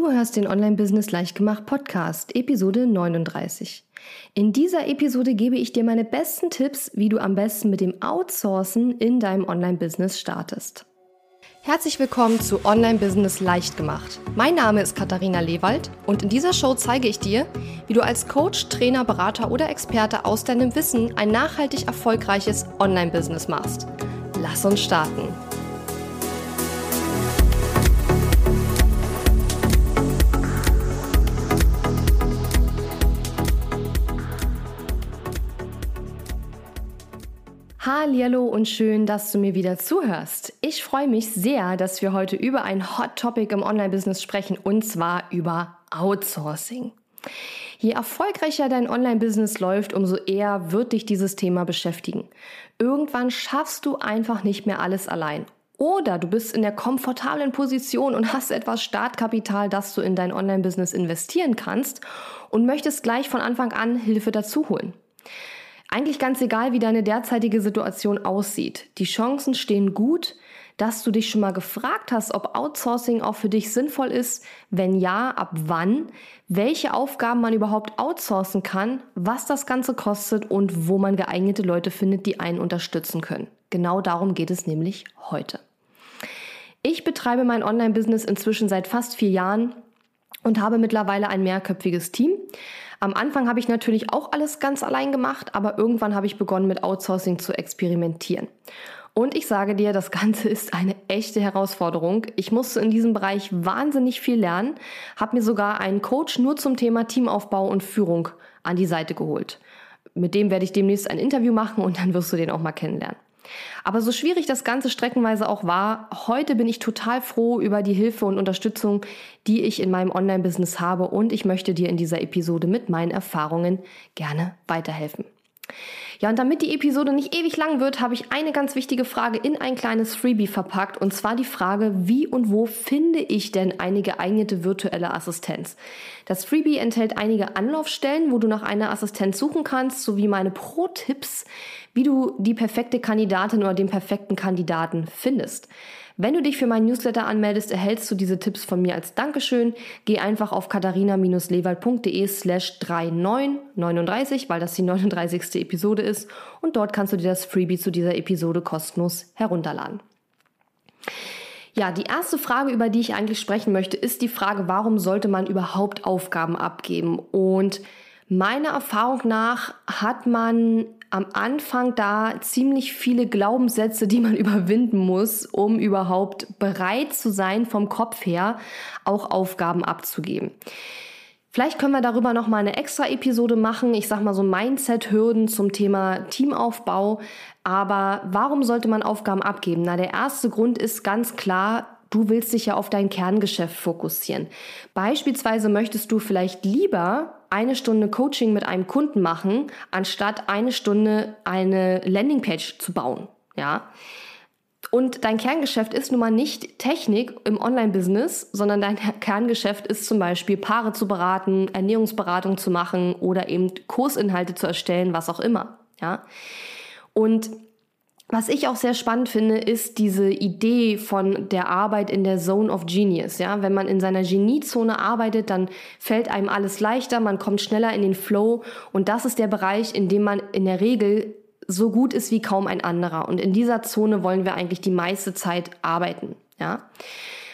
Du hörst den Online-Business Leichtgemacht Podcast, Episode 39. In dieser Episode gebe ich dir meine besten Tipps, wie du am besten mit dem Outsourcen in deinem Online-Business startest. Herzlich willkommen zu Online-Business Leichtgemacht. Mein Name ist Katharina Lewald und in dieser Show zeige ich dir, wie du als Coach, Trainer, Berater oder Experte aus deinem Wissen ein nachhaltig erfolgreiches Online-Business machst. Lass uns starten. Hallo und schön, dass du mir wieder zuhörst. Ich freue mich sehr, dass wir heute über ein Hot Topic im Online-Business sprechen und zwar über Outsourcing. Je erfolgreicher dein Online-Business läuft, umso eher wird dich dieses Thema beschäftigen. Irgendwann schaffst du einfach nicht mehr alles allein. Oder du bist in der komfortablen Position und hast etwas Startkapital, das du in dein Online-Business investieren kannst und möchtest gleich von Anfang an Hilfe dazu holen. Eigentlich ganz egal, wie deine derzeitige Situation aussieht. Die Chancen stehen gut, dass du dich schon mal gefragt hast, ob Outsourcing auch für dich sinnvoll ist. Wenn ja, ab wann? Welche Aufgaben man überhaupt outsourcen kann, was das Ganze kostet und wo man geeignete Leute findet, die einen unterstützen können. Genau darum geht es nämlich heute. Ich betreibe mein Online-Business inzwischen seit fast vier Jahren und habe mittlerweile ein mehrköpfiges Team. Am Anfang habe ich natürlich auch alles ganz allein gemacht, aber irgendwann habe ich begonnen mit Outsourcing zu experimentieren. Und ich sage dir, das Ganze ist eine echte Herausforderung. Ich musste in diesem Bereich wahnsinnig viel lernen, habe mir sogar einen Coach nur zum Thema Teamaufbau und Führung an die Seite geholt. Mit dem werde ich demnächst ein Interview machen und dann wirst du den auch mal kennenlernen. Aber so schwierig das Ganze streckenweise auch war, heute bin ich total froh über die Hilfe und Unterstützung, die ich in meinem Online-Business habe und ich möchte dir in dieser Episode mit meinen Erfahrungen gerne weiterhelfen. Ja, und damit die Episode nicht ewig lang wird, habe ich eine ganz wichtige Frage in ein kleines Freebie verpackt. Und zwar die Frage, wie und wo finde ich denn eine geeignete virtuelle Assistenz? Das Freebie enthält einige Anlaufstellen, wo du nach einer Assistenz suchen kannst, sowie meine Pro-Tipps, wie du die perfekte Kandidatin oder den perfekten Kandidaten findest. Wenn du dich für meinen Newsletter anmeldest, erhältst du diese Tipps von mir als Dankeschön. Geh einfach auf katharina-lewald.de slash 3939, weil das die 39. Episode ist und dort kannst du dir das Freebie zu dieser Episode kostenlos herunterladen. Ja, die erste Frage, über die ich eigentlich sprechen möchte, ist die Frage, warum sollte man überhaupt Aufgaben abgeben? Und meiner Erfahrung nach hat man am Anfang da ziemlich viele Glaubenssätze, die man überwinden muss, um überhaupt bereit zu sein, vom Kopf her auch Aufgaben abzugeben. Vielleicht können wir darüber noch mal eine extra Episode machen. Ich sag mal so Mindset-Hürden zum Thema Teamaufbau. Aber warum sollte man Aufgaben abgeben? Na, der erste Grund ist ganz klar, du willst dich ja auf dein Kerngeschäft fokussieren. Beispielsweise möchtest du vielleicht lieber eine Stunde Coaching mit einem Kunden machen, anstatt eine Stunde eine Landingpage zu bauen. Ja. Und dein Kerngeschäft ist nun mal nicht Technik im Online-Business, sondern dein Kerngeschäft ist zum Beispiel Paare zu beraten, Ernährungsberatung zu machen oder eben Kursinhalte zu erstellen, was auch immer. Ja. Und was ich auch sehr spannend finde, ist diese Idee von der Arbeit in der Zone of Genius. Ja, wenn man in seiner Geniezone arbeitet, dann fällt einem alles leichter, man kommt schneller in den Flow und das ist der Bereich, in dem man in der Regel so gut ist wie kaum ein anderer. Und in dieser Zone wollen wir eigentlich die meiste Zeit arbeiten. Ja.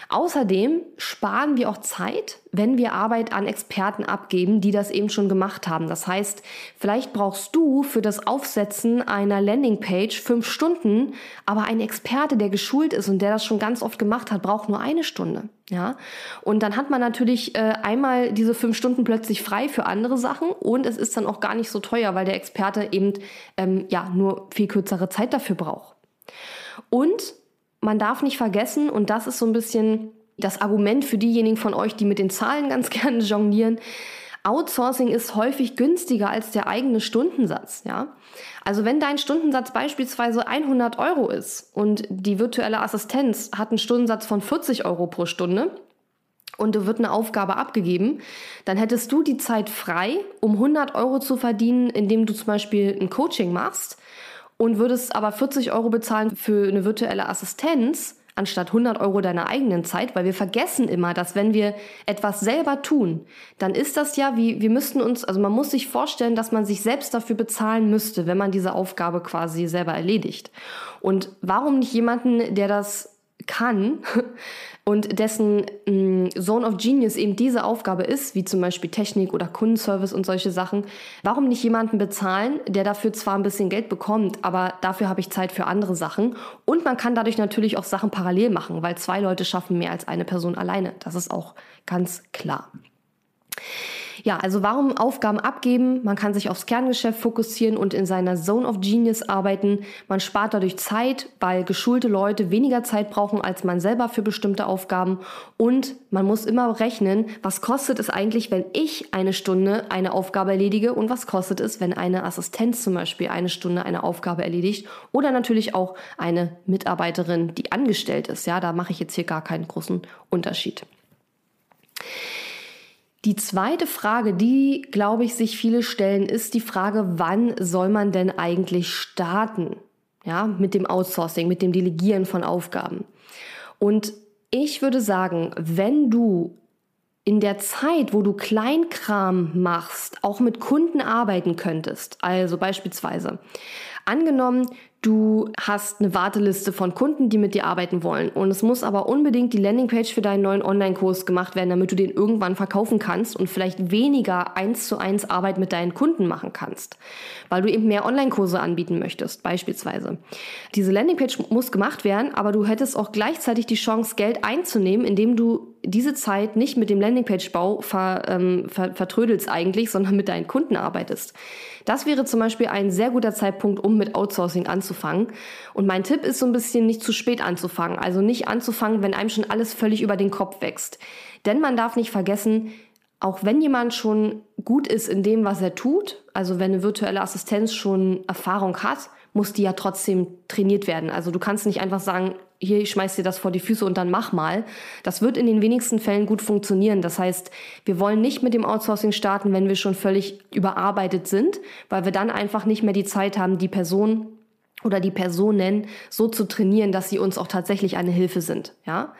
Außerdem sparen wir auch Zeit, wenn wir Arbeit an Experten abgeben, die das eben schon gemacht haben. Das heißt, vielleicht brauchst du für das Aufsetzen einer Landingpage fünf Stunden, aber ein Experte, der geschult ist und der das schon ganz oft gemacht hat, braucht nur eine Stunde. Ja, und dann hat man natürlich äh, einmal diese fünf Stunden plötzlich frei für andere Sachen und es ist dann auch gar nicht so teuer, weil der Experte eben ähm, ja nur viel kürzere Zeit dafür braucht. Und man darf nicht vergessen, und das ist so ein bisschen das Argument für diejenigen von euch, die mit den Zahlen ganz gerne jonglieren, Outsourcing ist häufig günstiger als der eigene Stundensatz, ja. Also wenn dein Stundensatz beispielsweise 100 Euro ist und die virtuelle Assistenz hat einen Stundensatz von 40 Euro pro Stunde und du wird eine Aufgabe abgegeben, dann hättest du die Zeit frei, um 100 Euro zu verdienen, indem du zum Beispiel ein Coaching machst und würdest aber 40 Euro bezahlen für eine virtuelle Assistenz, anstatt 100 Euro deiner eigenen Zeit, weil wir vergessen immer, dass wenn wir etwas selber tun, dann ist das ja wie, wir müssten uns, also man muss sich vorstellen, dass man sich selbst dafür bezahlen müsste, wenn man diese Aufgabe quasi selber erledigt. Und warum nicht jemanden, der das kann und dessen mh, mm, Zone of Genius eben diese Aufgabe ist, wie zum Beispiel Technik oder Kundenservice und solche Sachen, warum nicht jemanden bezahlen, der dafür zwar ein bisschen Geld bekommt, aber dafür habe ich Zeit für andere Sachen und man kann dadurch natürlich auch Sachen parallel machen, weil zwei Leute schaffen mehr als eine Person alleine. Das ist auch ganz klar. Ja, also warum Aufgaben abgeben? Man kann sich aufs Kerngeschäft fokussieren und in seiner Zone of Genius arbeiten. Man spart dadurch Zeit, weil geschulte Leute weniger Zeit brauchen als man selber für bestimmte Aufgaben. Und man muss immer rechnen, was kostet es eigentlich, wenn ich eine Stunde eine Aufgabe erledige und was kostet es, wenn eine Assistenz zum Beispiel eine Stunde eine Aufgabe erledigt oder natürlich auch eine Mitarbeiterin, die angestellt ist. Ja, da mache ich jetzt hier gar keinen großen Unterschied. Die zweite Frage, die, glaube ich, sich viele stellen, ist die Frage, wann soll man denn eigentlich starten? Ja, mit dem Outsourcing, mit dem Delegieren von Aufgaben. Und ich würde sagen, wenn du in der Zeit, wo du Kleinkram machst, auch mit Kunden arbeiten könntest, also beispielsweise angenommen, Du hast eine Warteliste von Kunden, die mit dir arbeiten wollen. Und es muss aber unbedingt die Landingpage für deinen neuen Online-Kurs gemacht werden, damit du den irgendwann verkaufen kannst und vielleicht weniger eins zu eins Arbeit mit deinen Kunden machen kannst. Weil du eben mehr Online-Kurse anbieten möchtest, beispielsweise. Diese Landingpage muss gemacht werden, aber du hättest auch gleichzeitig die Chance, Geld einzunehmen, indem du diese Zeit nicht mit dem Landingpage-Bau ver, ähm, ver, vertrödelst eigentlich, sondern mit deinen Kunden arbeitest. Das wäre zum Beispiel ein sehr guter Zeitpunkt, um mit Outsourcing anzufangen. Und mein Tipp ist so ein bisschen nicht zu spät anzufangen. Also nicht anzufangen, wenn einem schon alles völlig über den Kopf wächst. Denn man darf nicht vergessen, auch wenn jemand schon gut ist in dem, was er tut, also wenn eine virtuelle Assistenz schon Erfahrung hat, muss die ja trotzdem trainiert werden. Also du kannst nicht einfach sagen, hier, ich schmeiß dir das vor die Füße und dann mach mal. Das wird in den wenigsten Fällen gut funktionieren. Das heißt, wir wollen nicht mit dem Outsourcing starten, wenn wir schon völlig überarbeitet sind, weil wir dann einfach nicht mehr die Zeit haben, die Person oder die Personen so zu trainieren, dass sie uns auch tatsächlich eine Hilfe sind, ja.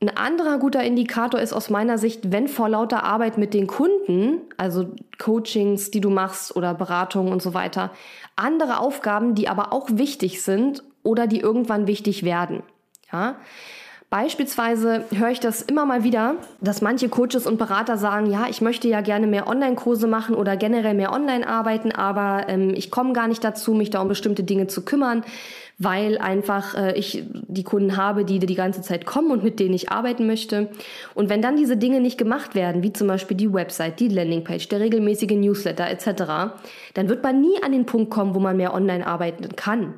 Ein anderer guter Indikator ist aus meiner Sicht, wenn vor lauter Arbeit mit den Kunden, also Coachings, die du machst oder Beratungen und so weiter, andere Aufgaben, die aber auch wichtig sind oder die irgendwann wichtig werden. Ja? Beispielsweise höre ich das immer mal wieder, dass manche Coaches und Berater sagen, ja, ich möchte ja gerne mehr Online-Kurse machen oder generell mehr online arbeiten, aber ähm, ich komme gar nicht dazu, mich da um bestimmte Dinge zu kümmern, weil einfach äh, ich die Kunden habe, die die ganze Zeit kommen und mit denen ich arbeiten möchte. Und wenn dann diese Dinge nicht gemacht werden, wie zum Beispiel die Website, die Landingpage, der regelmäßige Newsletter etc., dann wird man nie an den Punkt kommen, wo man mehr online arbeiten kann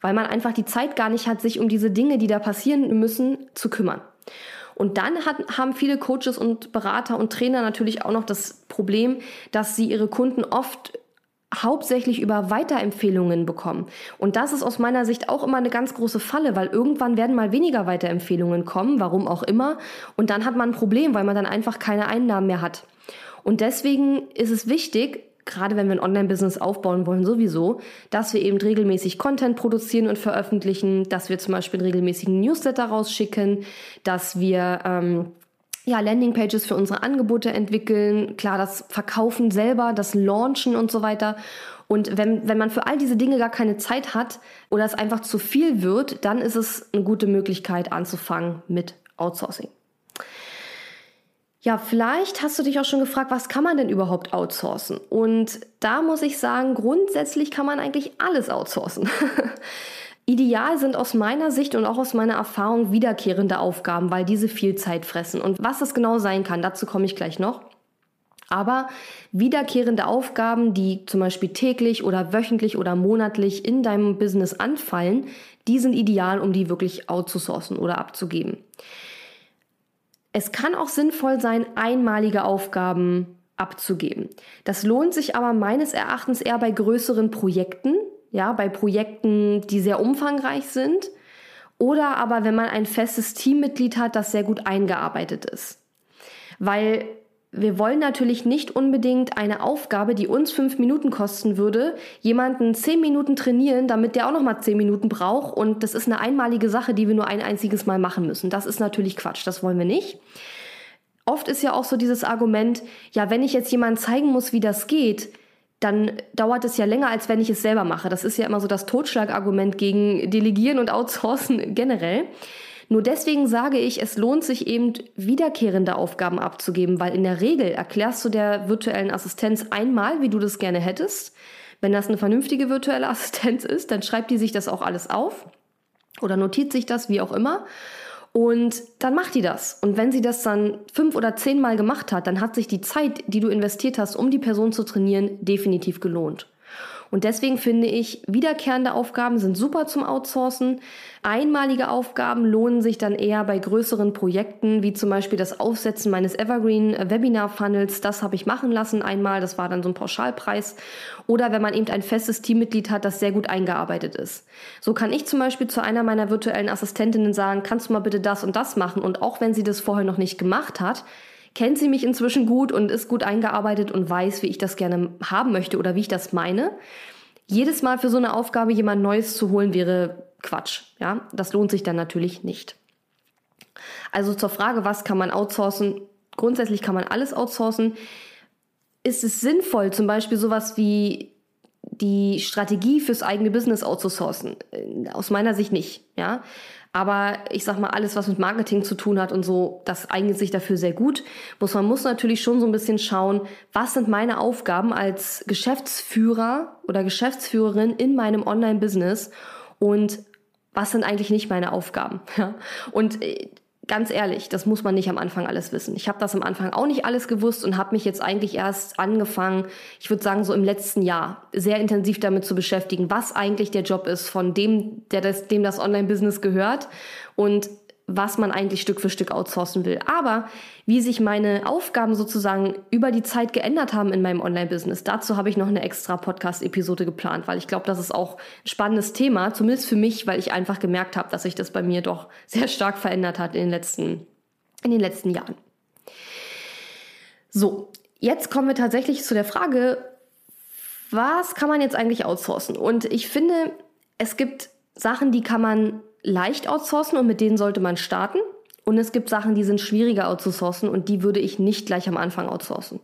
weil man einfach die Zeit gar nicht hat, sich um diese Dinge, die da passieren müssen, zu kümmern. Und dann hat, haben viele Coaches und Berater und Trainer natürlich auch noch das Problem, dass sie ihre Kunden oft hauptsächlich über Weiterempfehlungen bekommen. Und das ist aus meiner Sicht auch immer eine ganz große Falle, weil irgendwann werden mal weniger Weiterempfehlungen kommen, warum auch immer. Und dann hat man ein Problem, weil man dann einfach keine Einnahmen mehr hat. Und deswegen ist es wichtig, gerade wenn wir ein Online-Business aufbauen wollen, sowieso, dass wir eben regelmäßig Content produzieren und veröffentlichen, dass wir zum Beispiel einen regelmäßigen Newsletter rausschicken, dass wir ähm, ja, Landingpages für unsere Angebote entwickeln, klar, das Verkaufen selber, das Launchen und so weiter. Und wenn, wenn man für all diese Dinge gar keine Zeit hat oder es einfach zu viel wird, dann ist es eine gute Möglichkeit anzufangen mit Outsourcing. Ja, vielleicht hast du dich auch schon gefragt, was kann man denn überhaupt outsourcen? Und da muss ich sagen, grundsätzlich kann man eigentlich alles outsourcen. Ideal sind aus meiner Sicht und auch aus meiner Erfahrung wiederkehrende Aufgaben, weil diese viel Zeit fressen. Und was das genau sein kann, dazu komme ich gleich noch. Aber wiederkehrende Aufgaben, die zum Beispiel täglich oder wöchentlich oder monatlich in deinem Business anfallen, die sind ideal, um die wirklich outzusourcen oder abzugeben. Es kann auch sinnvoll sein, einmalige Aufgaben abzugeben. Das lohnt sich aber meines Erachtens eher bei größeren Projekten, ja, bei Projekten, die sehr umfangreich sind oder aber wenn man ein festes Teammitglied hat, das sehr gut eingearbeitet ist. Weil wir wollen natürlich nicht unbedingt eine Aufgabe, die uns fünf Minuten kosten würde, jemanden zehn Minuten trainieren, damit der auch nochmal zehn Minuten braucht. Und das ist eine einmalige Sache, die wir nur ein einziges Mal machen müssen. Das ist natürlich Quatsch. Das wollen wir nicht. Oft ist ja auch so dieses Argument, ja, wenn ich jetzt jemandem zeigen muss, wie das geht, dann dauert es ja länger, als wenn ich es selber mache. Das ist ja immer so das Totschlagargument gegen Delegieren und Outsourcen generell. Nur deswegen sage ich, es lohnt sich eben, wiederkehrende Aufgaben abzugeben, weil in der Regel erklärst du der virtuellen Assistenz einmal, wie du das gerne hättest. Wenn das eine vernünftige virtuelle Assistenz ist, dann schreibt die sich das auch alles auf oder notiert sich das, wie auch immer. Und dann macht die das. Und wenn sie das dann fünf oder zehnmal gemacht hat, dann hat sich die Zeit, die du investiert hast, um die Person zu trainieren, definitiv gelohnt. Und deswegen finde ich, wiederkehrende Aufgaben sind super zum Outsourcen. Einmalige Aufgaben lohnen sich dann eher bei größeren Projekten, wie zum Beispiel das Aufsetzen meines Evergreen Webinar Funnels. Das habe ich machen lassen einmal. Das war dann so ein Pauschalpreis. Oder wenn man eben ein festes Teammitglied hat, das sehr gut eingearbeitet ist. So kann ich zum Beispiel zu einer meiner virtuellen Assistentinnen sagen, kannst du mal bitte das und das machen? Und auch wenn sie das vorher noch nicht gemacht hat, kennt sie mich inzwischen gut und ist gut eingearbeitet und weiß, wie ich das gerne haben möchte oder wie ich das meine. Jedes Mal für so eine Aufgabe jemand Neues zu holen wäre Quatsch. Ja, das lohnt sich dann natürlich nicht. Also zur Frage, was kann man outsourcen? Grundsätzlich kann man alles outsourcen. Ist es sinnvoll, zum Beispiel sowas wie die Strategie fürs eigene Business outzusourcen? Aus meiner Sicht nicht. Ja, aber ich sag mal, alles, was mit Marketing zu tun hat und so, das eignet sich dafür sehr gut. Muss, man muss natürlich schon so ein bisschen schauen, was sind meine Aufgaben als Geschäftsführer oder Geschäftsführerin in meinem Online-Business und was sind eigentlich nicht meine Aufgaben. Ja? Und äh, ganz ehrlich, das muss man nicht am Anfang alles wissen. Ich habe das am Anfang auch nicht alles gewusst und habe mich jetzt eigentlich erst angefangen, ich würde sagen so im letzten Jahr, sehr intensiv damit zu beschäftigen, was eigentlich der Job ist von dem, der das, dem das Online-Business gehört und was man eigentlich Stück für Stück outsourcen will. Aber wie sich meine Aufgaben sozusagen über die Zeit geändert haben in meinem Online-Business, dazu habe ich noch eine extra Podcast-Episode geplant, weil ich glaube, das ist auch ein spannendes Thema, zumindest für mich, weil ich einfach gemerkt habe, dass sich das bei mir doch sehr stark verändert hat in den letzten, in den letzten Jahren. So, jetzt kommen wir tatsächlich zu der Frage, was kann man jetzt eigentlich outsourcen? Und ich finde, es gibt Sachen, die kann man leicht outsourcen und mit denen sollte man starten. Und es gibt Sachen, die sind schwieriger outzusourcen und die würde ich nicht gleich am Anfang outsourcen.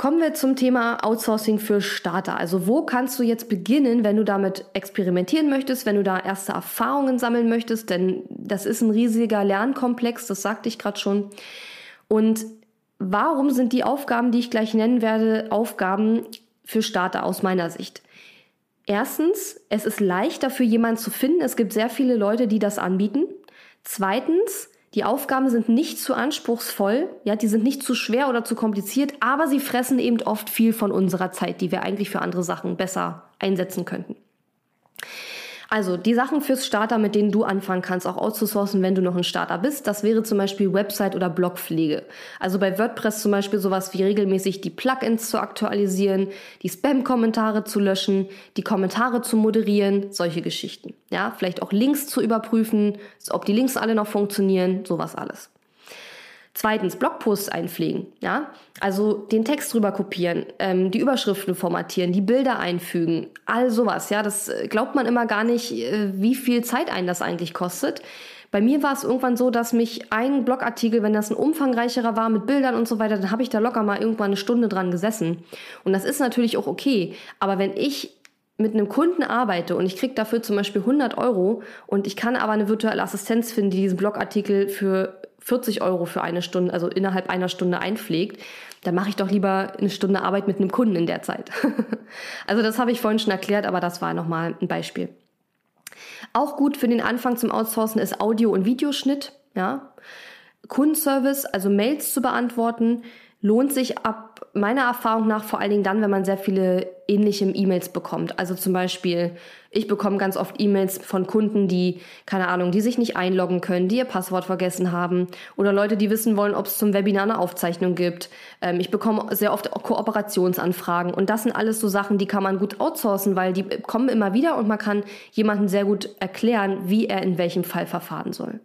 Kommen wir zum Thema Outsourcing für Starter. Also wo kannst du jetzt beginnen, wenn du damit experimentieren möchtest, wenn du da erste Erfahrungen sammeln möchtest? Denn das ist ein riesiger Lernkomplex, das sagte ich gerade schon. Und warum sind die Aufgaben, die ich gleich nennen werde, Aufgaben für Starter aus meiner Sicht? Erstens, es ist leichter für jemanden zu finden. Es gibt sehr viele Leute, die das anbieten. Zweitens, die Aufgaben sind nicht zu anspruchsvoll, ja, die sind nicht zu schwer oder zu kompliziert, aber sie fressen eben oft viel von unserer Zeit, die wir eigentlich für andere Sachen besser einsetzen könnten. Also die Sachen fürs Starter, mit denen du anfangen kannst, auch auszusourcen, wenn du noch ein Starter bist, das wäre zum Beispiel Website- oder Blogpflege. Also bei WordPress zum Beispiel sowas wie regelmäßig die Plugins zu aktualisieren, die Spam-Kommentare zu löschen, die Kommentare zu moderieren, solche Geschichten. Ja, vielleicht auch Links zu überprüfen, ob die Links alle noch funktionieren, sowas alles. Zweitens, Blogposts einpflegen, ja, also den Text drüber kopieren, ähm, die Überschriften formatieren, die Bilder einfügen, all sowas, ja, das äh, glaubt man immer gar nicht, äh, wie viel Zeit einen das eigentlich kostet. Bei mir war es irgendwann so, dass mich ein Blogartikel, wenn das ein umfangreicherer war mit Bildern und so weiter, dann habe ich da locker mal irgendwann eine Stunde dran gesessen. Und das ist natürlich auch okay. Aber wenn ich mit einem Kunden arbeite und ich kriege dafür zum Beispiel 100 Euro und ich kann aber eine virtuelle Assistenz finden, die diesen Blogartikel für 40 Euro für eine Stunde, also innerhalb einer Stunde einpflegt, dann mache ich doch lieber eine Stunde Arbeit mit einem Kunden in der Zeit. also das habe ich vorhin schon erklärt, aber das war nochmal ein Beispiel. Auch gut für den Anfang zum Outsourcen ist Audio- und Videoschnitt. Ja. Kundenservice, also Mails zu beantworten, lohnt sich ab meiner Erfahrung nach vor allen Dingen dann, wenn man sehr viele ähnliche E-Mails bekommt. Also zum Beispiel, ich bekomme ganz oft E-Mails von Kunden, die, keine Ahnung, die sich nicht einloggen können, die ihr Passwort vergessen haben oder Leute, die wissen wollen, ob es zum Webinar eine Aufzeichnung gibt. Ähm, ich bekomme sehr oft Kooperationsanfragen und das sind alles so Sachen, die kann man gut outsourcen, weil die kommen immer wieder und man kann jemandem sehr gut erklären, wie er in welchem Fall verfahren soll.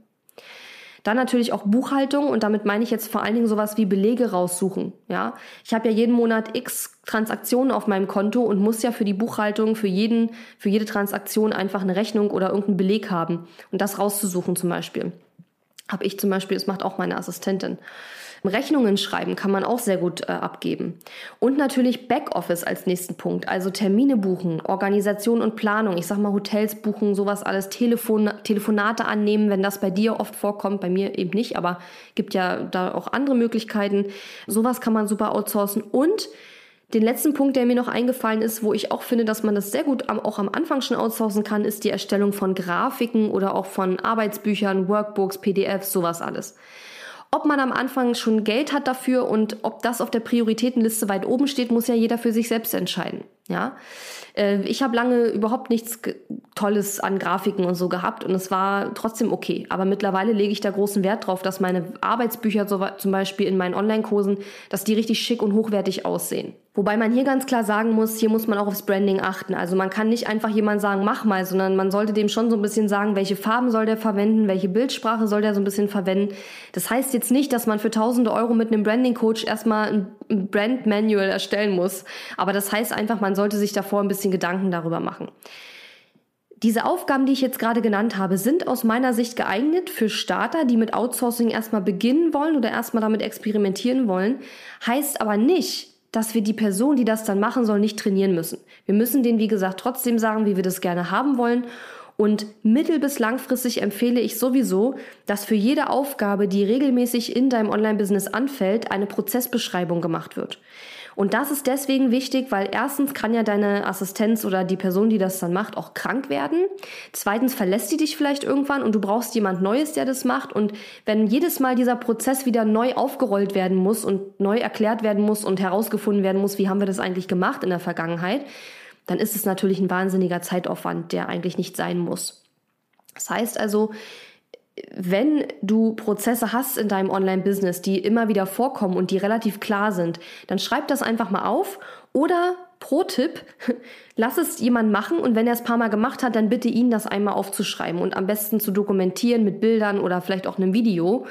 Dann natürlich auch Buchhaltung und damit meine ich jetzt vor allen Dingen sowas wie Belege raussuchen. Ja, ich habe ja jeden Monat x Transaktionen auf meinem Konto und muss ja für die Buchhaltung für jeden für jede Transaktion einfach eine Rechnung oder irgendeinen Beleg haben und das rauszusuchen zum Beispiel. Habe ich zum Beispiel, das macht auch meine Assistentin. Rechnungen schreiben kann man auch sehr gut äh, abgeben. Und natürlich Backoffice als nächsten Punkt, also Termine buchen, Organisation und Planung. Ich sag mal Hotels buchen, sowas alles, Telefon, Telefonate annehmen, wenn das bei dir oft vorkommt, bei mir eben nicht, aber gibt ja da auch andere Möglichkeiten. Sowas kann man super outsourcen und den letzten Punkt, der mir noch eingefallen ist, wo ich auch finde, dass man das sehr gut auch am Anfang schon outsourcen kann, ist die Erstellung von Grafiken oder auch von Arbeitsbüchern, Workbooks, PDFs, sowas alles. Ob man am Anfang schon Geld hat dafür und ob das auf der Prioritätenliste weit oben steht, muss ja jeder für sich selbst entscheiden. Ja, äh, ich habe lange überhaupt nichts Tolles an Grafiken und so gehabt und es war trotzdem okay. Aber mittlerweile lege ich da großen Wert drauf, dass meine Arbeitsbücher so, zum Beispiel in meinen Online-Kursen, dass die richtig schick und hochwertig aussehen. Wobei man hier ganz klar sagen muss, hier muss man auch aufs Branding achten. Also man kann nicht einfach jemand sagen, mach mal, sondern man sollte dem schon so ein bisschen sagen, welche Farben soll der verwenden, welche Bildsprache soll der so ein bisschen verwenden. Das heißt jetzt nicht, dass man für tausende Euro mit einem Branding-Coach erstmal ein Brand-Manual erstellen muss. Aber das heißt einfach, man sollte sich davor ein bisschen Gedanken darüber machen. Diese Aufgaben, die ich jetzt gerade genannt habe, sind aus meiner Sicht geeignet für Starter, die mit Outsourcing erstmal beginnen wollen oder erstmal damit experimentieren wollen. Heißt aber nicht, dass wir die Person, die das dann machen soll, nicht trainieren müssen. Wir müssen denen, wie gesagt, trotzdem sagen, wie wir das gerne haben wollen. Und mittel- bis langfristig empfehle ich sowieso, dass für jede Aufgabe, die regelmäßig in deinem Online-Business anfällt, eine Prozessbeschreibung gemacht wird. Und das ist deswegen wichtig, weil erstens kann ja deine Assistenz oder die Person, die das dann macht, auch krank werden. Zweitens verlässt sie dich vielleicht irgendwann und du brauchst jemand Neues, der das macht. Und wenn jedes Mal dieser Prozess wieder neu aufgerollt werden muss und neu erklärt werden muss und herausgefunden werden muss, wie haben wir das eigentlich gemacht in der Vergangenheit, dann ist es natürlich ein wahnsinniger Zeitaufwand, der eigentlich nicht sein muss. Das heißt also, wenn du Prozesse hast in deinem Online-Business, die immer wieder vorkommen und die relativ klar sind, dann schreib das einfach mal auf oder pro Tipp, lass es jemand machen und wenn er es paar Mal gemacht hat, dann bitte ihn das einmal aufzuschreiben und am besten zu dokumentieren mit Bildern oder vielleicht auch einem Video,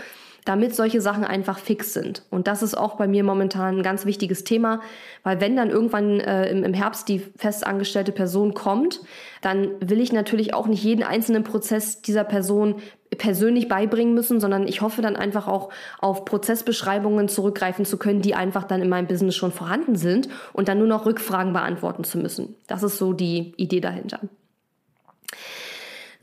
damit solche Sachen einfach fix sind. Und das ist auch bei mir momentan ein ganz wichtiges Thema, weil wenn dann irgendwann äh, im, im Herbst die festangestellte Person kommt, dann will ich natürlich auch nicht jeden einzelnen Prozess dieser Person persönlich beibringen müssen, sondern ich hoffe dann einfach auch auf Prozessbeschreibungen zurückgreifen zu können, die einfach dann in meinem Business schon vorhanden sind und dann nur noch Rückfragen beantworten zu müssen. Das ist so die Idee dahinter.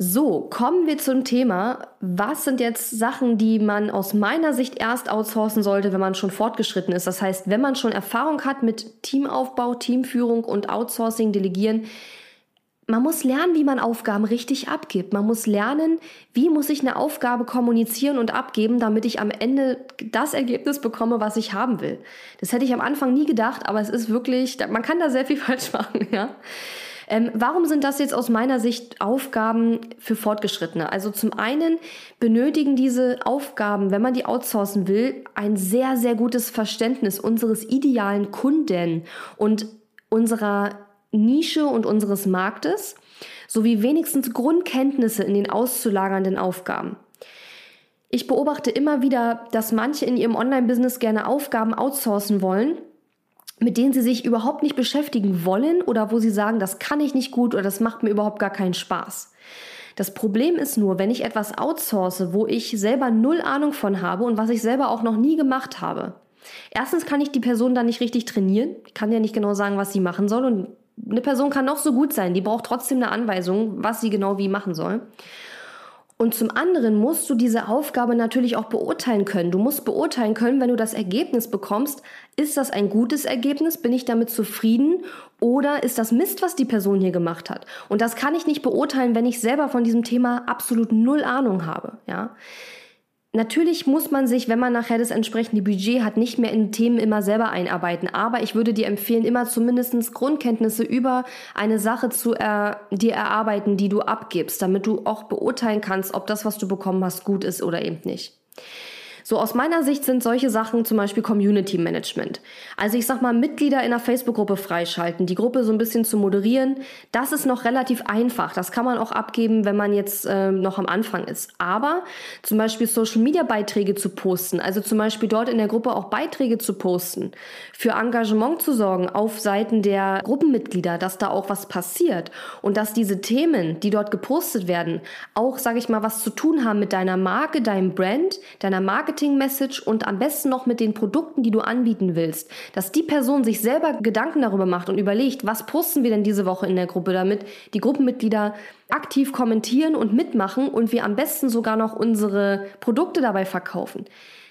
So, kommen wir zum Thema. Was sind jetzt Sachen, die man aus meiner Sicht erst outsourcen sollte, wenn man schon fortgeschritten ist? Das heißt, wenn man schon Erfahrung hat mit Teamaufbau, Teamführung und Outsourcing, Delegieren, man muss lernen, wie man Aufgaben richtig abgibt. Man muss lernen, wie muss ich eine Aufgabe kommunizieren und abgeben, damit ich am Ende das Ergebnis bekomme, was ich haben will. Das hätte ich am Anfang nie gedacht, aber es ist wirklich, man kann da sehr viel falsch machen, ja. Ähm, warum sind das jetzt aus meiner Sicht Aufgaben für Fortgeschrittene? Also zum einen benötigen diese Aufgaben, wenn man die outsourcen will, ein sehr, sehr gutes Verständnis unseres idealen Kunden und unserer Nische und unseres Marktes sowie wenigstens Grundkenntnisse in den auszulagernden Aufgaben. Ich beobachte immer wieder, dass manche in ihrem Online-Business gerne Aufgaben outsourcen wollen, mit denen sie sich überhaupt nicht beschäftigen wollen oder wo sie sagen, das kann ich nicht gut oder das macht mir überhaupt gar keinen Spaß. Das Problem ist nur, wenn ich etwas outsource, wo ich selber null Ahnung von habe und was ich selber auch noch nie gemacht habe. Erstens kann ich die Person dann nicht richtig trainieren. Kann ja nicht genau sagen, was sie machen soll. Und eine Person kann noch so gut sein, die braucht trotzdem eine Anweisung, was sie genau wie machen soll. Und zum anderen musst du diese Aufgabe natürlich auch beurteilen können. Du musst beurteilen können, wenn du das Ergebnis bekommst, ist das ein gutes Ergebnis? Bin ich damit zufrieden? Oder ist das Mist, was die Person hier gemacht hat? Und das kann ich nicht beurteilen, wenn ich selber von diesem Thema absolut null Ahnung habe, ja. Natürlich muss man sich, wenn man nachher das entsprechende Budget hat, nicht mehr in Themen immer selber einarbeiten. Aber ich würde dir empfehlen, immer zumindest Grundkenntnisse über eine Sache zu er, dir erarbeiten, die du abgibst, damit du auch beurteilen kannst, ob das, was du bekommen hast, gut ist oder eben nicht. So aus meiner Sicht sind solche Sachen zum Beispiel Community Management. Also ich sag mal, Mitglieder in einer Facebook-Gruppe freischalten, die Gruppe so ein bisschen zu moderieren, das ist noch relativ einfach. Das kann man auch abgeben, wenn man jetzt äh, noch am Anfang ist. Aber zum Beispiel Social-Media-Beiträge zu posten, also zum Beispiel dort in der Gruppe auch Beiträge zu posten, für Engagement zu sorgen auf Seiten der Gruppenmitglieder, dass da auch was passiert und dass diese Themen, die dort gepostet werden, auch, sage ich mal, was zu tun haben mit deiner Marke, deinem Brand, deiner Marketing-Message und am besten noch mit den Produkten, die du anbieten willst. Dass die Person sich selber Gedanken darüber macht und überlegt, was posten wir denn diese Woche in der Gruppe, damit die Gruppenmitglieder aktiv kommentieren und mitmachen und wir am besten sogar noch unsere Produkte dabei verkaufen.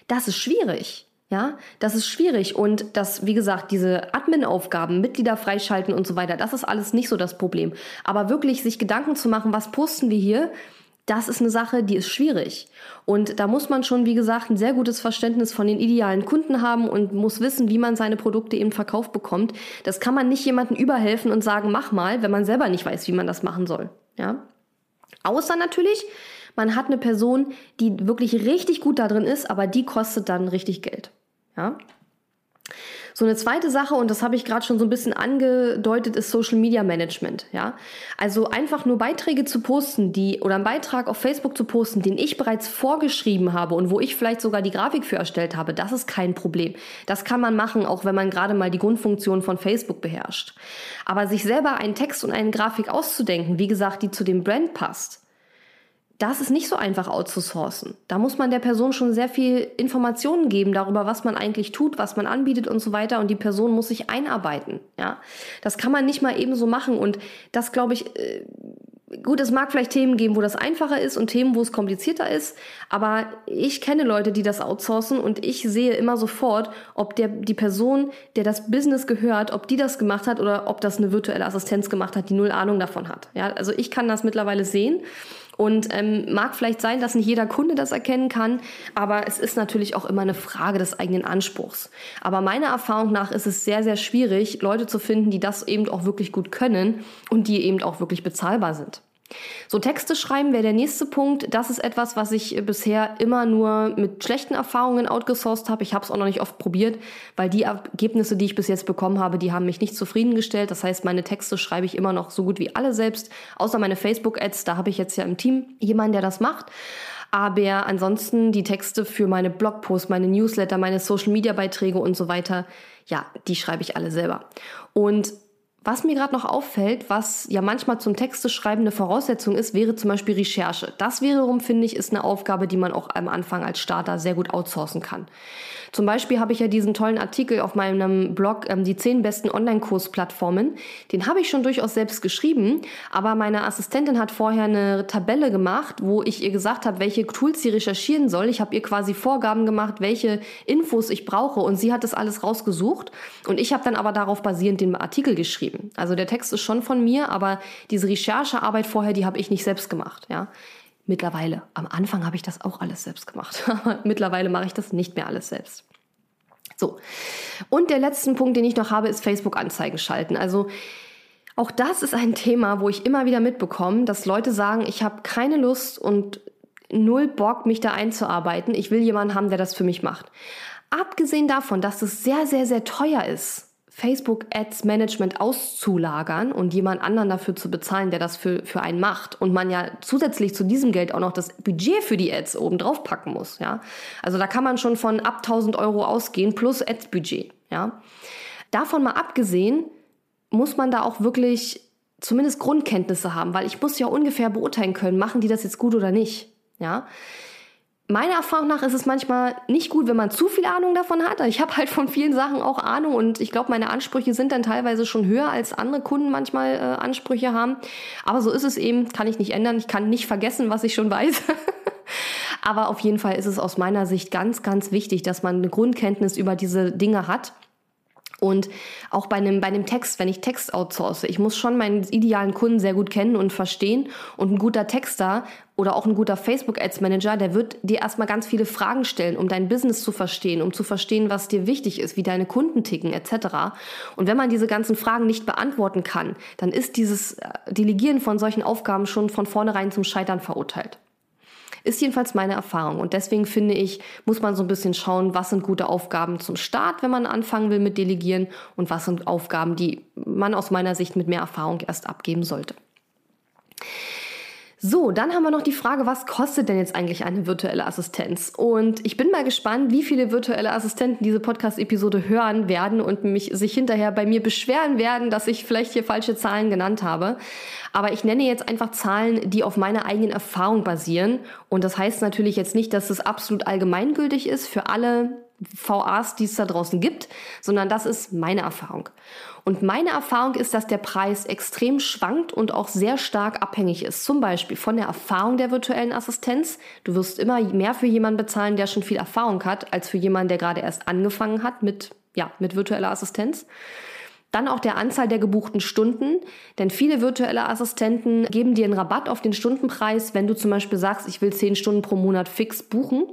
Das ist schwierig. Ja, das ist schwierig und das, wie gesagt, diese Admin-Aufgaben, Mitglieder freischalten und so weiter, das ist alles nicht so das Problem. Aber wirklich sich Gedanken zu machen, was posten wir hier, das ist eine Sache, die ist schwierig. Und da muss man schon, wie gesagt, ein sehr gutes Verständnis von den idealen Kunden haben und muss wissen, wie man seine Produkte eben verkauft bekommt. Das kann man nicht jemandem überhelfen und sagen, mach mal, wenn man selber nicht weiß, wie man das machen soll. Ja? Außer natürlich, man hat eine Person, die wirklich richtig gut da drin ist, aber die kostet dann richtig Geld. Ja? So eine zweite Sache, und das habe ich gerade schon so ein bisschen angedeutet, ist Social Media Management. Ja? Also einfach nur Beiträge zu posten, die oder einen Beitrag auf Facebook zu posten, den ich bereits vorgeschrieben habe und wo ich vielleicht sogar die Grafik für erstellt habe, das ist kein Problem. Das kann man machen, auch wenn man gerade mal die Grundfunktion von Facebook beherrscht. Aber sich selber einen Text und eine Grafik auszudenken, wie gesagt, die zu dem Brand passt, das ist nicht so einfach outzusourcen. Da muss man der Person schon sehr viel Informationen geben darüber, was man eigentlich tut, was man anbietet und so weiter. Und die Person muss sich einarbeiten. Ja, das kann man nicht mal eben so machen. Und das glaube ich, äh, gut, es mag vielleicht Themen geben, wo das einfacher ist und Themen, wo es komplizierter ist. Aber ich kenne Leute, die das outsourcen und ich sehe immer sofort, ob der, die Person, der das Business gehört, ob die das gemacht hat oder ob das eine virtuelle Assistenz gemacht hat, die null Ahnung davon hat. Ja, also ich kann das mittlerweile sehen. Und ähm, mag vielleicht sein, dass nicht jeder Kunde das erkennen kann, aber es ist natürlich auch immer eine Frage des eigenen Anspruchs. Aber meiner Erfahrung nach ist es sehr, sehr schwierig, Leute zu finden, die das eben auch wirklich gut können und die eben auch wirklich bezahlbar sind. So Texte schreiben wäre der nächste Punkt. Das ist etwas, was ich bisher immer nur mit schlechten Erfahrungen outgesourced habe. Ich habe es auch noch nicht oft probiert, weil die Ergebnisse, die ich bis jetzt bekommen habe, die haben mich nicht zufriedengestellt. Das heißt, meine Texte schreibe ich immer noch so gut wie alle selbst, außer meine Facebook-Ads. Da habe ich jetzt ja im Team jemanden, der das macht. Aber ansonsten die Texte für meine Blogposts, meine Newsletter, meine Social-Media-Beiträge und so weiter, ja, die schreibe ich alle selber. Und was mir gerade noch auffällt, was ja manchmal zum Texte schreiben eine Voraussetzung ist, wäre zum Beispiel Recherche. Das wiederum, finde ich, ist eine Aufgabe, die man auch am Anfang als Starter sehr gut outsourcen kann. Zum Beispiel habe ich ja diesen tollen Artikel auf meinem Blog, ähm, die zehn besten Online-Kursplattformen. Den habe ich schon durchaus selbst geschrieben, aber meine Assistentin hat vorher eine Tabelle gemacht, wo ich ihr gesagt habe, welche Tools sie recherchieren soll. Ich habe ihr quasi Vorgaben gemacht, welche Infos ich brauche und sie hat das alles rausgesucht und ich habe dann aber darauf basierend den Artikel geschrieben. Also der Text ist schon von mir, aber diese Recherchearbeit vorher, die habe ich nicht selbst gemacht, ja. Mittlerweile. Am Anfang habe ich das auch alles selbst gemacht. Mittlerweile mache ich das nicht mehr alles selbst. So. Und der letzte Punkt, den ich noch habe, ist Facebook-Anzeigen schalten. Also auch das ist ein Thema, wo ich immer wieder mitbekomme, dass Leute sagen, ich habe keine Lust und null Bock, mich da einzuarbeiten. Ich will jemanden haben, der das für mich macht. Abgesehen davon, dass es sehr, sehr, sehr teuer ist, Facebook Ads Management auszulagern und jemand anderen dafür zu bezahlen, der das für, für einen macht und man ja zusätzlich zu diesem Geld auch noch das Budget für die Ads oben drauf packen muss, ja. Also da kann man schon von ab 1000 Euro ausgehen plus Ads Budget, ja. Davon mal abgesehen, muss man da auch wirklich zumindest Grundkenntnisse haben, weil ich muss ja ungefähr beurteilen können, machen die das jetzt gut oder nicht, ja meiner Erfahrung nach ist es manchmal nicht gut, wenn man zu viel Ahnung davon hat. Ich habe halt von vielen Sachen auch Ahnung und ich glaube, meine Ansprüche sind dann teilweise schon höher, als andere Kunden manchmal äh, Ansprüche haben. Aber so ist es eben, kann ich nicht ändern. Ich kann nicht vergessen, was ich schon weiß. Aber auf jeden Fall ist es aus meiner Sicht ganz, ganz wichtig, dass man eine Grundkenntnis über diese Dinge hat und auch bei einem, bei einem Text, wenn ich Text outsource, ich muss schon meinen idealen Kunden sehr gut kennen und verstehen. Und ein guter Texter oder auch ein guter Facebook Ads Manager, der wird dir erstmal ganz viele Fragen stellen, um dein Business zu verstehen, um zu verstehen, was dir wichtig ist, wie deine Kunden ticken, etc. Und wenn man diese ganzen Fragen nicht beantworten kann, dann ist dieses äh, Delegieren von solchen Aufgaben schon von vornherein zum Scheitern verurteilt. Ist jedenfalls meine Erfahrung. Und deswegen finde ich, muss man so ein bisschen schauen, was sind gute Aufgaben zum Start, wenn man anfangen will mit Delegieren und was sind Aufgaben, die man aus meiner Sicht mit mehr Erfahrung erst abgeben sollte. So, dann haben wir noch die Frage, was kostet denn jetzt eigentlich eine virtuelle Assistenz? Und ich bin mal gespannt, wie viele virtuelle Assistenten diese Podcast-Episode hören werden und mich sich hinterher bei mir beschweren werden, dass ich vielleicht hier falsche Zahlen genannt habe. Aber ich nenne jetzt einfach Zahlen, die auf meiner eigenen Erfahrung basieren. Und das heißt natürlich jetzt nicht, dass es absolut allgemeingültig ist für alle VAs, die es da draußen gibt, sondern das ist meine Erfahrung. Und meine Erfahrung ist, dass der Preis extrem schwankt und auch sehr stark abhängig ist. Zum Beispiel von der Erfahrung der virtuellen Assistenz. Du wirst immer mehr für jemanden bezahlen, der schon viel Erfahrung hat, als für jemanden, der gerade erst angefangen hat mit, ja, mit virtueller Assistenz. Dann auch der Anzahl der gebuchten Stunden, denn viele virtuelle Assistenten geben dir einen Rabatt auf den Stundenpreis, wenn du zum Beispiel sagst, ich will zehn Stunden pro Monat fix buchen.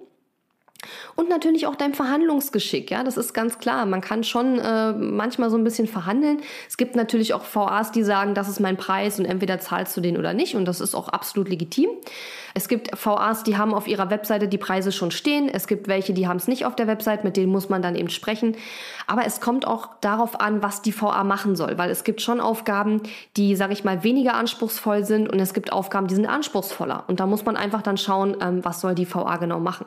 Und natürlich auch dein Verhandlungsgeschick, ja, das ist ganz klar. Man kann schon äh, manchmal so ein bisschen verhandeln. Es gibt natürlich auch VAs, die sagen, das ist mein Preis und entweder zahlst du den oder nicht und das ist auch absolut legitim. Es gibt VAs, die haben auf ihrer Webseite die Preise schon stehen. Es gibt welche, die haben es nicht auf der Webseite, mit denen muss man dann eben sprechen. Aber es kommt auch darauf an, was die VA machen soll, weil es gibt schon Aufgaben, die, sage ich mal, weniger anspruchsvoll sind und es gibt Aufgaben, die sind anspruchsvoller. Und da muss man einfach dann schauen, ähm, was soll die VA genau machen.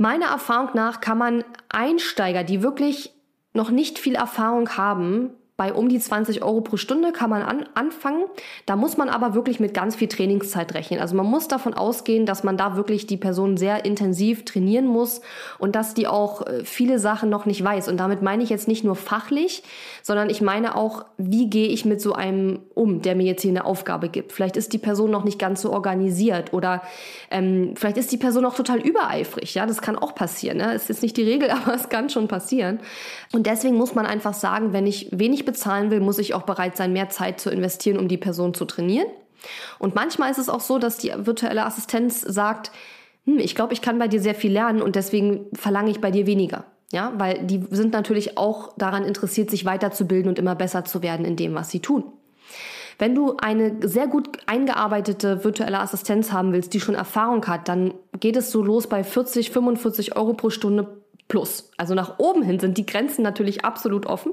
Meiner Erfahrung nach kann man Einsteiger, die wirklich noch nicht viel Erfahrung haben, bei um die 20 Euro pro Stunde kann man an, anfangen. Da muss man aber wirklich mit ganz viel Trainingszeit rechnen. Also man muss davon ausgehen, dass man da wirklich die Person sehr intensiv trainieren muss und dass die auch äh, viele Sachen noch nicht weiß. Und damit meine ich jetzt nicht nur fachlich, sondern ich meine auch, wie gehe ich mit so einem um, der mir jetzt hier eine Aufgabe gibt. Vielleicht ist die Person noch nicht ganz so organisiert oder ähm, vielleicht ist die Person auch total übereifrig. Ja, das kann auch passieren. Ne? Ist nicht die Regel, aber es kann schon passieren. Und deswegen muss man einfach sagen, wenn ich wenig bezahlen will, muss ich auch bereit sein, mehr Zeit zu investieren, um die Person zu trainieren. Und manchmal ist es auch so, dass die virtuelle Assistenz sagt, hm, ich glaube, ich kann bei dir sehr viel lernen und deswegen verlange ich bei dir weniger. Ja, weil die sind natürlich auch daran interessiert, sich weiterzubilden und immer besser zu werden in dem, was sie tun. Wenn du eine sehr gut eingearbeitete virtuelle Assistenz haben willst, die schon Erfahrung hat, dann geht es so los bei 40, 45 Euro pro Stunde plus. Also nach oben hin sind die Grenzen natürlich absolut offen.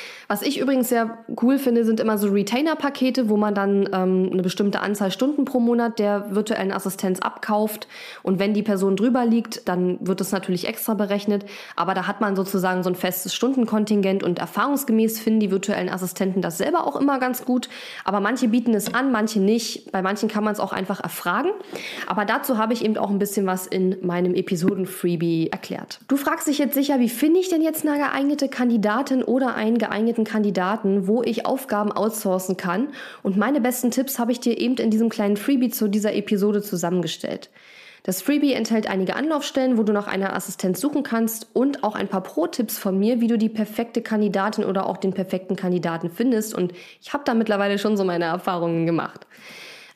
Was ich übrigens sehr cool finde, sind immer so Retainer-Pakete, wo man dann ähm, eine bestimmte Anzahl Stunden pro Monat der virtuellen Assistenz abkauft. Und wenn die Person drüber liegt, dann wird das natürlich extra berechnet. Aber da hat man sozusagen so ein festes Stundenkontingent und erfahrungsgemäß finden die virtuellen Assistenten das selber auch immer ganz gut. Aber manche bieten es an, manche nicht. Bei manchen kann man es auch einfach erfragen. Aber dazu habe ich eben auch ein bisschen was in meinem Episoden-Freebie erklärt. Du fragst dich jetzt sicher, wie finde ich denn jetzt eine geeignete Kandidatin oder einen geeigneten geeigneten Kandidaten, wo ich Aufgaben outsourcen kann. Und meine besten Tipps habe ich dir eben in diesem kleinen Freebie zu dieser Episode zusammengestellt. Das Freebie enthält einige Anlaufstellen, wo du nach einer Assistenz suchen kannst und auch ein paar Pro-Tipps von mir, wie du die perfekte Kandidatin oder auch den perfekten Kandidaten findest. Und ich habe da mittlerweile schon so meine Erfahrungen gemacht.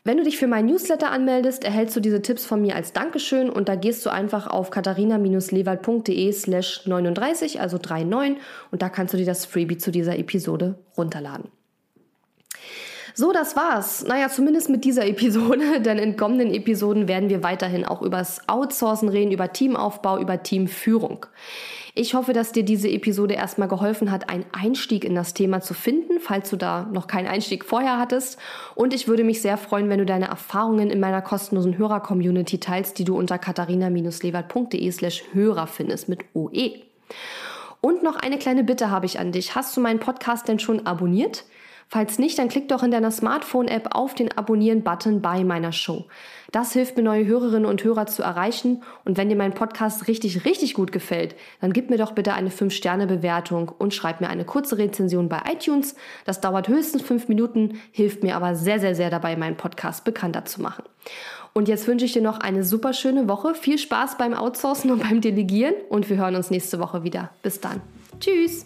Wenn du dich für mein Newsletter anmeldest, erhältst du diese Tipps von mir als Dankeschön und da gehst du einfach auf katharina-lewald.de slash 39, also 39 und da kannst du dir das Freebie zu dieser Episode runterladen. So, das war's. Naja, zumindest mit dieser Episode, denn in kommenden Episoden werden wir weiterhin auch übers Outsourcen reden, über Teamaufbau, über Teamführung. Ich hoffe, dass dir diese Episode erstmal geholfen hat, einen Einstieg in das Thema zu finden, falls du da noch keinen Einstieg vorher hattest. Und ich würde mich sehr freuen, wenn du deine Erfahrungen in meiner kostenlosen Hörer-Community teilst, die du unter katharina-lewert.de slash Hörer findest mit OE. Und noch eine kleine Bitte habe ich an dich. Hast du meinen Podcast denn schon abonniert? Falls nicht, dann klick doch in deiner Smartphone-App auf den Abonnieren-Button bei meiner Show. Das hilft mir, neue Hörerinnen und Hörer zu erreichen. Und wenn dir mein Podcast richtig, richtig gut gefällt, dann gib mir doch bitte eine 5-Sterne-Bewertung und schreib mir eine kurze Rezension bei iTunes. Das dauert höchstens 5 Minuten, hilft mir aber sehr, sehr, sehr dabei, meinen Podcast bekannter zu machen. Und jetzt wünsche ich dir noch eine super schöne Woche. Viel Spaß beim Outsourcen und beim Delegieren und wir hören uns nächste Woche wieder. Bis dann. Tschüss.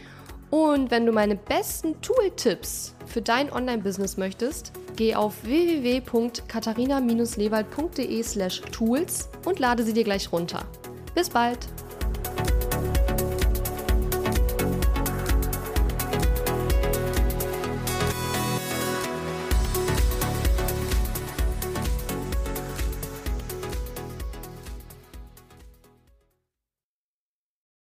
Und wenn du meine besten Tool-Tipps für dein Online-Business möchtest, geh auf www.katharina-lewald.de/tools und lade sie dir gleich runter. Bis bald!